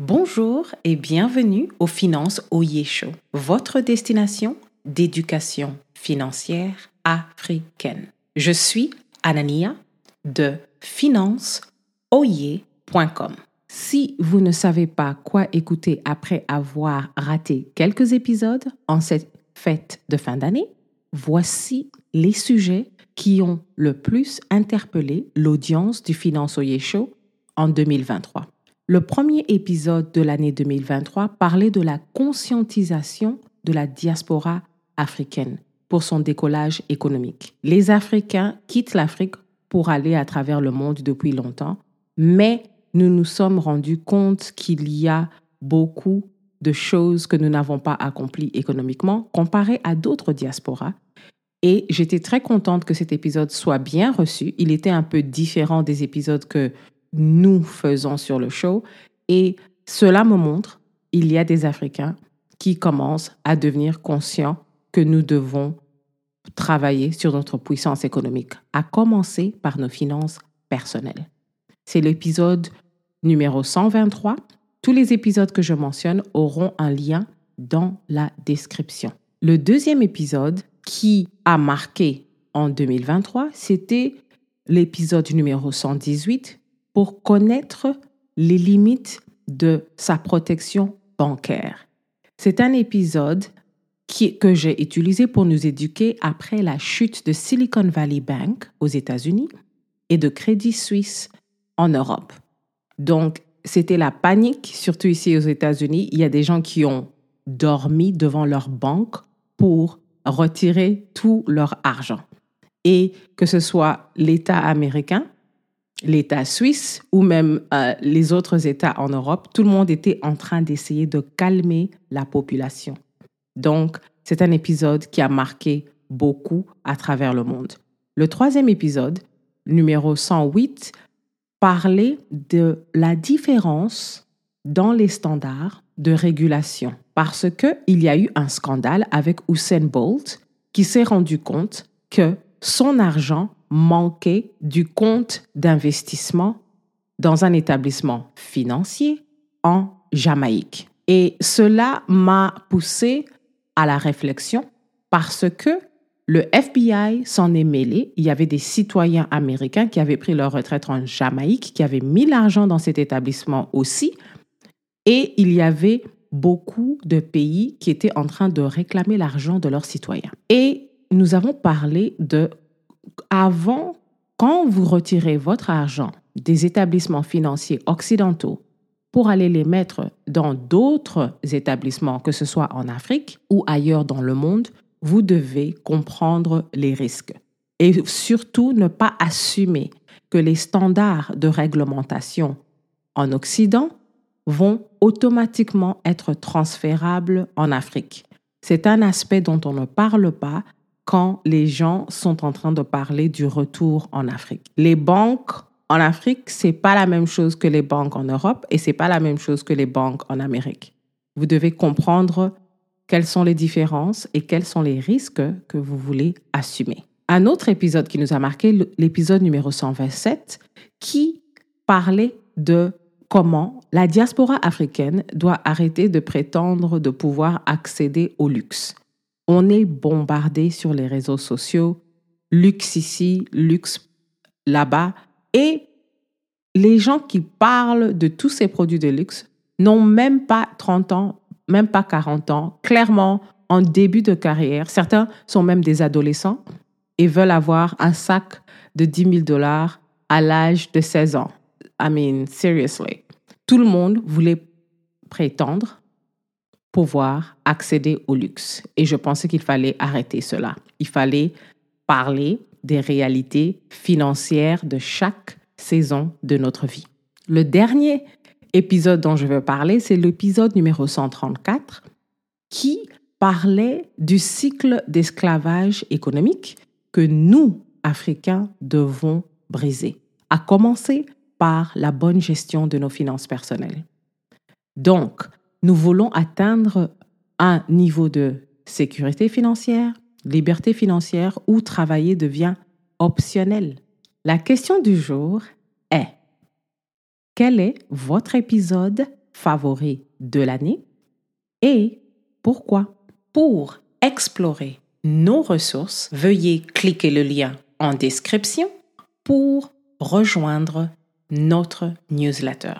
Bonjour et bienvenue au Finance Oye Show, votre destination d'éducation financière africaine. Je suis Anania de financeoye.com. Si vous ne savez pas quoi écouter après avoir raté quelques épisodes en cette fête de fin d'année, voici les sujets qui ont le plus interpellé l'audience du Finance Oye Show en 2023. Le premier épisode de l'année 2023 parlait de la conscientisation de la diaspora africaine pour son décollage économique. Les Africains quittent l'Afrique pour aller à travers le monde depuis longtemps, mais nous nous sommes rendus compte qu'il y a beaucoup de choses que nous n'avons pas accomplies économiquement comparé à d'autres diasporas. Et j'étais très contente que cet épisode soit bien reçu. Il était un peu différent des épisodes que nous faisons sur le show. Et cela me montre, il y a des Africains qui commencent à devenir conscients que nous devons travailler sur notre puissance économique, à commencer par nos finances personnelles. C'est l'épisode numéro 123. Tous les épisodes que je mentionne auront un lien dans la description. Le deuxième épisode qui a marqué en 2023, c'était l'épisode numéro 118 pour connaître les limites de sa protection bancaire. C'est un épisode que j'ai utilisé pour nous éduquer après la chute de Silicon Valley Bank aux États-Unis et de Crédit Suisse en Europe. Donc, c'était la panique, surtout ici aux États-Unis. Il y a des gens qui ont dormi devant leur banque pour retirer tout leur argent. Et que ce soit l'État américain l'État suisse ou même euh, les autres États en Europe, tout le monde était en train d'essayer de calmer la population. Donc, c'est un épisode qui a marqué beaucoup à travers le monde. Le troisième épisode, numéro 108, parlait de la différence dans les standards de régulation parce qu'il y a eu un scandale avec Usain Bolt qui s'est rendu compte que son argent manquait du compte d'investissement dans un établissement financier en Jamaïque. Et cela m'a poussé à la réflexion parce que le FBI s'en est mêlé. Il y avait des citoyens américains qui avaient pris leur retraite en Jamaïque, qui avaient mis l'argent dans cet établissement aussi. Et il y avait beaucoup de pays qui étaient en train de réclamer l'argent de leurs citoyens. Et nous avons parlé de avant, quand vous retirez votre argent des établissements financiers occidentaux pour aller les mettre dans d'autres établissements, que ce soit en Afrique ou ailleurs dans le monde, vous devez comprendre les risques. Et surtout, ne pas assumer que les standards de réglementation en Occident vont automatiquement être transférables en Afrique. C'est un aspect dont on ne parle pas quand les gens sont en train de parler du retour en Afrique. Les banques en Afrique, c'est pas la même chose que les banques en Europe et c'est pas la même chose que les banques en Amérique. Vous devez comprendre quelles sont les différences et quels sont les risques que vous voulez assumer. Un autre épisode qui nous a marqué, l'épisode numéro 127, qui parlait de comment la diaspora africaine doit arrêter de prétendre de pouvoir accéder au luxe on est bombardé sur les réseaux sociaux, luxe ici, luxe là-bas, et les gens qui parlent de tous ces produits de luxe n'ont même pas 30 ans, même pas 40 ans, clairement en début de carrière. Certains sont même des adolescents et veulent avoir un sac de 10 000 dollars à l'âge de 16 ans. I mean, seriously. Tout le monde voulait prétendre pouvoir accéder au luxe. Et je pensais qu'il fallait arrêter cela. Il fallait parler des réalités financières de chaque saison de notre vie. Le dernier épisode dont je veux parler, c'est l'épisode numéro 134 qui parlait du cycle d'esclavage économique que nous, Africains, devons briser, à commencer par la bonne gestion de nos finances personnelles. Donc, nous voulons atteindre un niveau de sécurité financière, liberté financière où travailler devient optionnel. La question du jour est, quel est votre épisode favoris de l'année et pourquoi? Pour explorer nos ressources, veuillez cliquer le lien en description pour rejoindre notre newsletter.